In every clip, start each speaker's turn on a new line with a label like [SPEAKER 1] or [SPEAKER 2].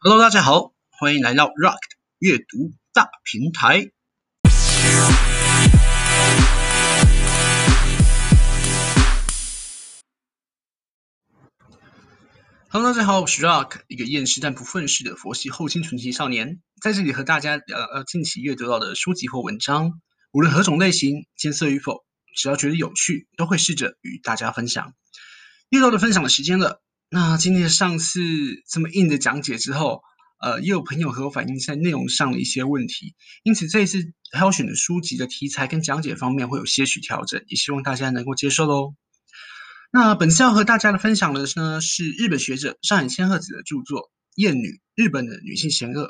[SPEAKER 1] Hello，大家好，欢迎来到 Rock 阅读大平台。Hello，大家好，我是 Rock，一个厌世但不愤世的佛系后青春期少年，在这里和大家聊聊近期阅读到的书籍或文章，无论何种类型，艰涩与否，只要觉得有趣，都会试着与大家分享。又到了分享的时间了。那今天上次这么硬的讲解之后，呃，也有朋友和我反映在内容上的一些问题，因此这一次挑选的书籍的题材跟讲解方面会有些许调整，也希望大家能够接受喽。那本次要和大家的分享的呢是日本学者上野千鹤子的著作《厌女：日本的女性嫌恶》。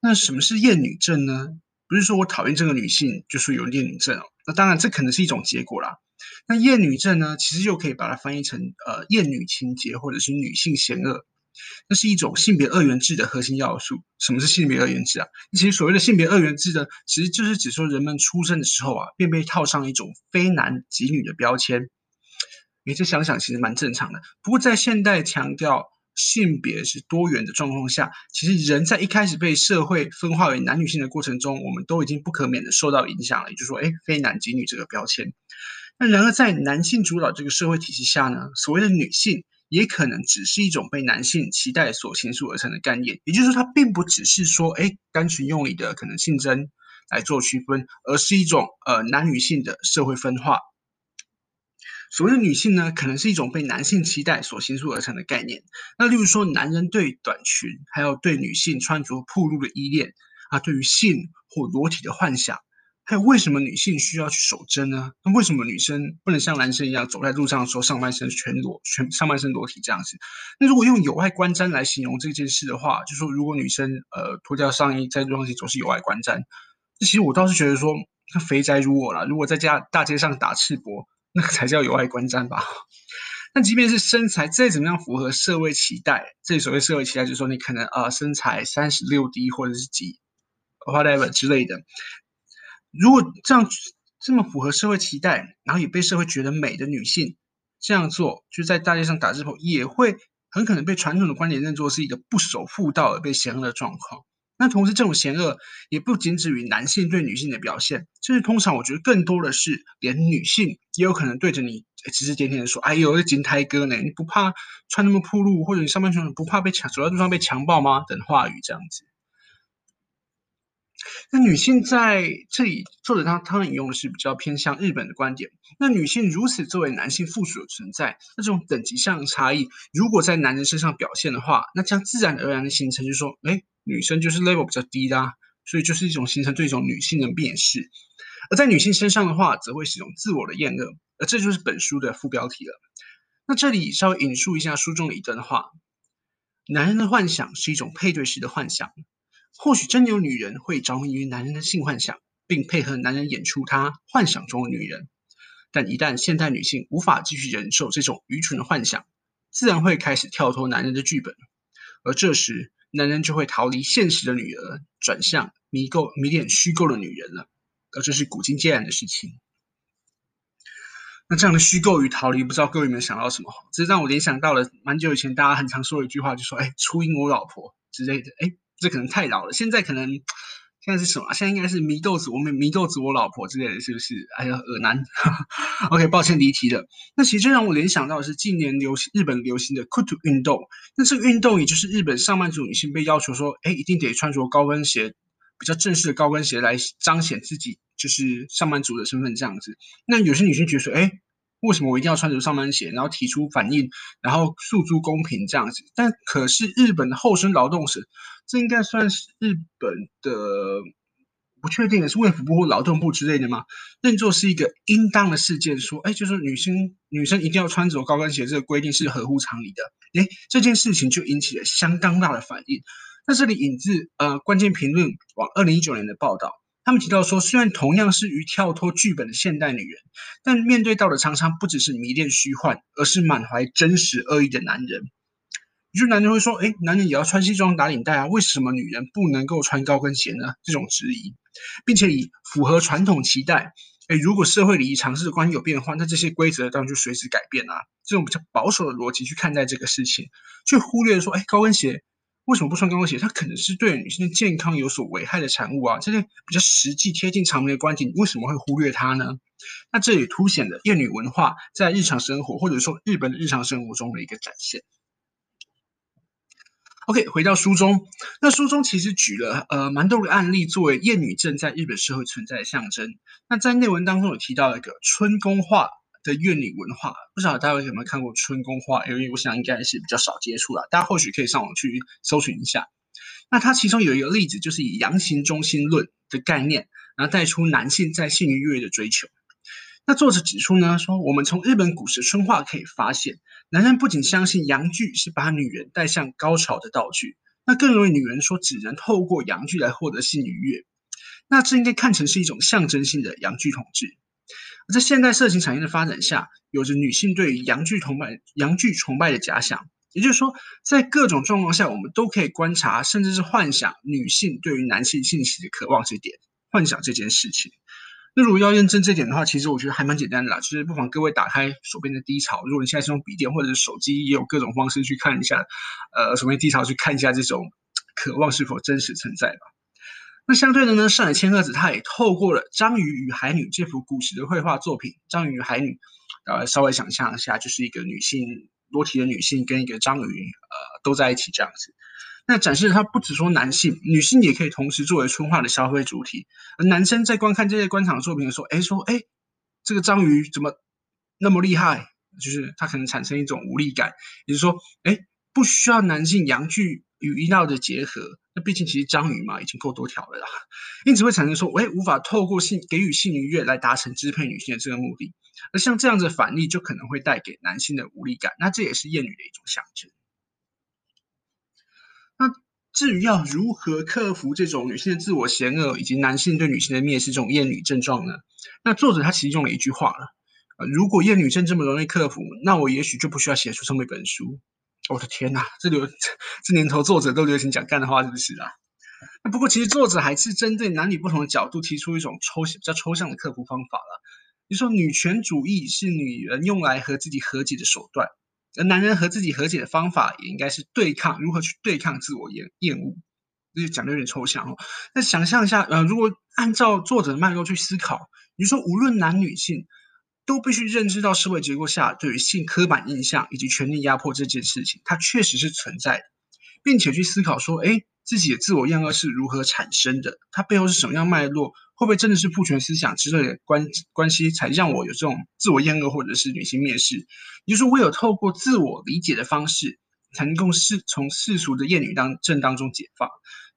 [SPEAKER 1] 那什么是厌女症呢？不是说我讨厌这个女性就是有厌女症哦，那当然这可能是一种结果啦。那厌女症呢，其实又可以把它翻译成呃厌女情结或者是女性嫌恶，那是一种性别二元制的核心要素。什么是性别二元制啊？其实所谓的性别二元制呢，其实就是指说人们出生的时候啊，便被套上一种非男即女的标签。你，这想想其实蛮正常的。不过在现代强调性别是多元的状况下，其实人在一开始被社会分化为男女性的过程中，我们都已经不可免的受到影响了。也就是说，诶，非男即女这个标签。那然而，在男性主导这个社会体系下呢，所谓的女性也可能只是一种被男性期待所形塑而成的概念。也就是说，它并不只是说，哎，单纯用你的可能性征来做区分，而是一种呃男女性的社会分化。所谓的女性呢，可能是一种被男性期待所形塑而成的概念。那例如说，男人对短裙，还有对女性穿着暴露的依恋啊，对于性或裸体的幻想。还有为什么女性需要去守贞呢？那为什么女生不能像男生一样走在路上的时候上半身全裸，全上半身裸体这样子？那如果用有碍观瞻来形容这件事的话，就说如果女生呃脱掉上衣在路上走是有碍观瞻，其实我倒是觉得说，那肥宅如我啦，如果在家大街上打赤膊，那个才叫有碍观瞻吧。那即便是身材再怎么样符合社会期待，这所谓社会期待就是说你可能啊、身材三十六 D 或者是几 whatever 之类的。如果这样这么符合社会期待，然后也被社会觉得美的女性这样做，就在大街上打赤膊，也会很可能被传统的观点认作是一个不守妇道而被嫌恶的状况。那同时，这种嫌恶也不仅止于男性对女性的表现，就是通常我觉得更多的是连女性也有可能对着你指指点点的说：“哎呦，这金胎哥呢？你不怕穿那么暴露，或者你上半身不怕被强走在路上被强暴吗？”等话语这样子。那女性在这里，作者他他引用的是比较偏向日本的观点。那女性如此作为男性附属的存在，那这种等级上的差异，如果在男人身上表现的话，那将自然而然的形成，就说，哎，女生就是 level 比较低的啊，所以就是一种形成对一种女性的蔑视。而在女性身上的话，则会是一种自我的厌恶，而这就是本书的副标题了。那这里稍微引述一下书中的一段话：男人的幻想是一种配对式的幻想。或许真有女人会着迷于男人的性幻想，并配合男人演出他幻想中的女人。但一旦现代女性无法继续忍受这种愚蠢的幻想，自然会开始跳脱男人的剧本。而这时，男人就会逃离现实的女儿，转向迷构迷恋虚构的女人了。而这是古今皆然的事情。那这样的虚构与逃离，不知道各位有没有想到什么？这让我联想到了蛮久以前大家很常说的一句话，就说：“哎，初音我老婆之类的。”哎。这可能太老了，现在可能现在是什么？现在应该是迷豆子，我们祢豆子我老婆之类的，是不是？哎呀，恶男。OK，抱歉离题了。那其实这让我联想到的是近年流行日本流行的 Kuto 运动。那这个运动也就是日本上班族女性被要求说，哎，一定得穿着高跟鞋，比较正式的高跟鞋来彰显自己就是上班族的身份这样子。那有些女性觉得说，哎。为什么我一定要穿着上班鞋，然后提出反应，然后诉诸公平这样子？但可是日本的厚生劳动省，这应该算是日本的不确定的是卫福部或劳动部之类的吗？认作是一个应当的事件，说，哎，就是女生女生一定要穿着高跟鞋，这个规定是合乎常理的。哎，这件事情就引起了相当大的反应。那这里引自呃关键评论网二零一九年的报道。他们提到说，虽然同样是于跳脱剧本的现代女人，但面对到的常常不只是迷恋虚幻，而是满怀真实恶意的男人。于是男人会说：“诶，男人也要穿西装打领带啊，为什么女人不能够穿高跟鞋呢？”这种质疑，并且以符合传统期待，诶，如果社会礼仪常识的观念有变化，那这些规则当然就随之改变啊。这种比较保守的逻辑去看待这个事情，却忽略说：“诶，高跟鞋为什么不穿高跟鞋？它可能是对女性的健康有所危害的产物啊，这些比较实际贴近常人的观点，你为什么会忽略它呢？那这也凸显了厌女文化在日常生活或者说日本的日常生活中的一个展现。OK，回到书中，那书中其实举了呃蛮多个案例作为厌女症在日本社会存在的象征。那在内文当中有提到一个春宫画的厌女文化，不知道大家有没有看过春宫画？因为我想应该是比较少接触了，大家或许可以上网去搜寻一下。那它其中有一个例子，就是以阳行中心论的概念，然后带出男性在性愉悦的追求。那作者指出呢，说我们从日本古时春画可以发现，男人不仅相信阳具是把女人带向高潮的道具，那更容易女人说只能透过阳具来获得性愉悦。那这应该看成是一种象征性的阳具统治。在现代色情产业的发展下，有着女性对于阳具崇拜、阳具崇拜的假想，也就是说，在各种状况下，我们都可以观察，甚至是幻想女性对于男性性器的渴望这点，幻想这件事情。那如果要验证这点的话，其实我觉得还蛮简单的啦，就是不妨各位打开手边的低潮，如果你现在是用笔电或者是手机，也有各种方式去看一下，呃，手边低潮去看一下这种渴望是否真实存在吧。那相对的呢，上野千鹤子她也透过了《章鱼与海女》这幅古时的绘画作品，《章鱼与海女》，呃，稍微想象一下，就是一个女性裸体的女性跟一个章鱼，呃，都在一起这样子。那展示它不只说男性，女性也可以同时作为春画的消费主体。而男生在观看这些观赏作品的时候，哎，说，哎，这个章鱼怎么那么厉害？就是它可能产生一种无力感，也就是说，哎，不需要男性阳具与阴道的结合。那毕竟其实章鱼嘛，已经够多条了啦，因此会产生说，哎，无法透过性给予性愉悦来达成支配女性的这个目的。而像这样子的反例，就可能会带给男性的无力感。那这也是厌女的一种象征。那至于要如何克服这种女性的自我嫌恶以及男性对女性的蔑视这种厌女症状呢？那作者他其实用了一句话了，呃，如果厌女症这么容易克服，那我也许就不需要写出这么一本书。我的天哪，这流 这年头作者都流行讲干的话，是不是啊？那不过其实作者还是针对男女不同的角度提出一种抽象、比较抽象的克服方法了。你说，女权主义是女人用来和自己和解的手段。而男人和自己和解的方法，也应该是对抗，如何去对抗自我厌厌恶，这就讲的有点抽象哦。那想象一下，呃，如果按照作者的脉络去思考，你说无论男女性，都必须认知到社会结构下对于性刻板印象以及权力压迫这件事情，它确实是存在的，并且去思考说，哎。自己的自我厌恶是如何产生的？它背后是什么样脉络？会不会真的是父权思想之类的关关系，才让我有这种自我厌恶或者是女性蔑视？也就是说，唯有透过自我理解的方式，才能够世从世俗的厌女当症当中解放。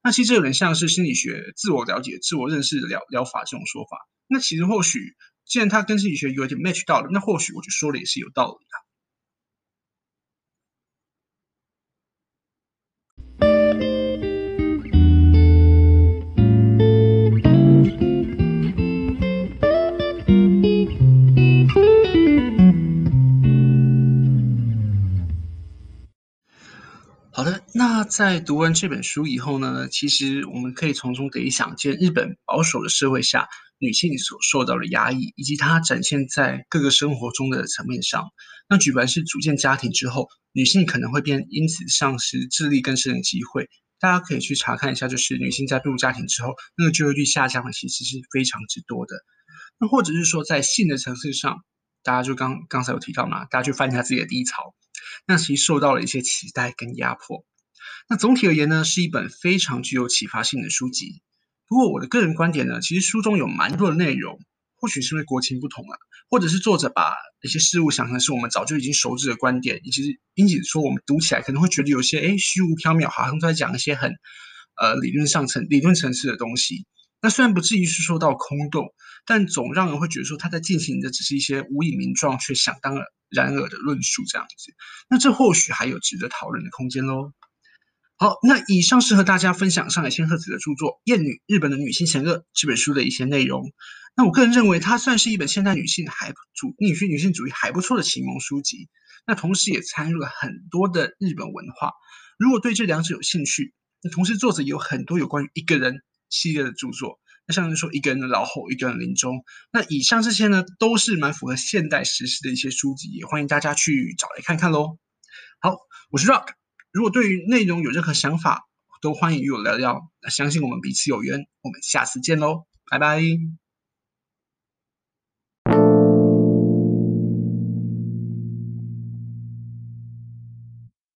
[SPEAKER 1] 那其实有点像是心理学自我了解、自我认识的疗疗法这种说法。那其实或许，既然他跟心理学有点 match 到了，那或许我就说的也是有道理的。在读完这本书以后呢，其实我们可以从中可以想见，日本保守的社会下，女性所受到的压抑，以及它展现在各个生活中的层面上。那举凡是组建家庭之后，女性可能会变，因此丧失自力更生的机会。大家可以去查看一下，就是女性在步入家庭之后，那个就业率下降的其实是非常之多的。那或者是说，在性的层次上，大家就刚刚才有提到嘛，大家去翻一下自己的低潮。那其实受到了一些期待跟压迫。那总体而言呢，是一本非常具有启发性的书籍。不过我的个人观点呢，其实书中有蛮多的内容，或许是因为国情不同啊，或者是作者把一些事物想成是我们早就已经熟知的观点，以及因此说我们读起来可能会觉得有些诶虚无缥缈，好像在讲一些很呃理论上层理论层次的东西。那虽然不至于是说到空洞，但总让人会觉得说他在进行的只是一些无以名状却想当然而的论述这样子。那这或许还有值得讨论的空间喽。好，那以上是和大家分享上海千鹤子的著作《厌女：日本的女性嫌恶》这本书的一些内容。那我个人认为，它算是一本现代女性还主女性女性主义还不错的启蒙书籍。那同时也参入了很多的日本文化。如果对这两者有兴趣，那同时作者也有很多有关于一个人。系列的著作，那像是说一个人的老后，一个人的临终，那以上这些呢，都是蛮符合现代时事的一些书籍，也欢迎大家去找来看看喽。好，我是 Rock，如果对于内容有任何想法，都欢迎与我聊聊。相信我们彼此有缘，我们下次见喽，拜拜。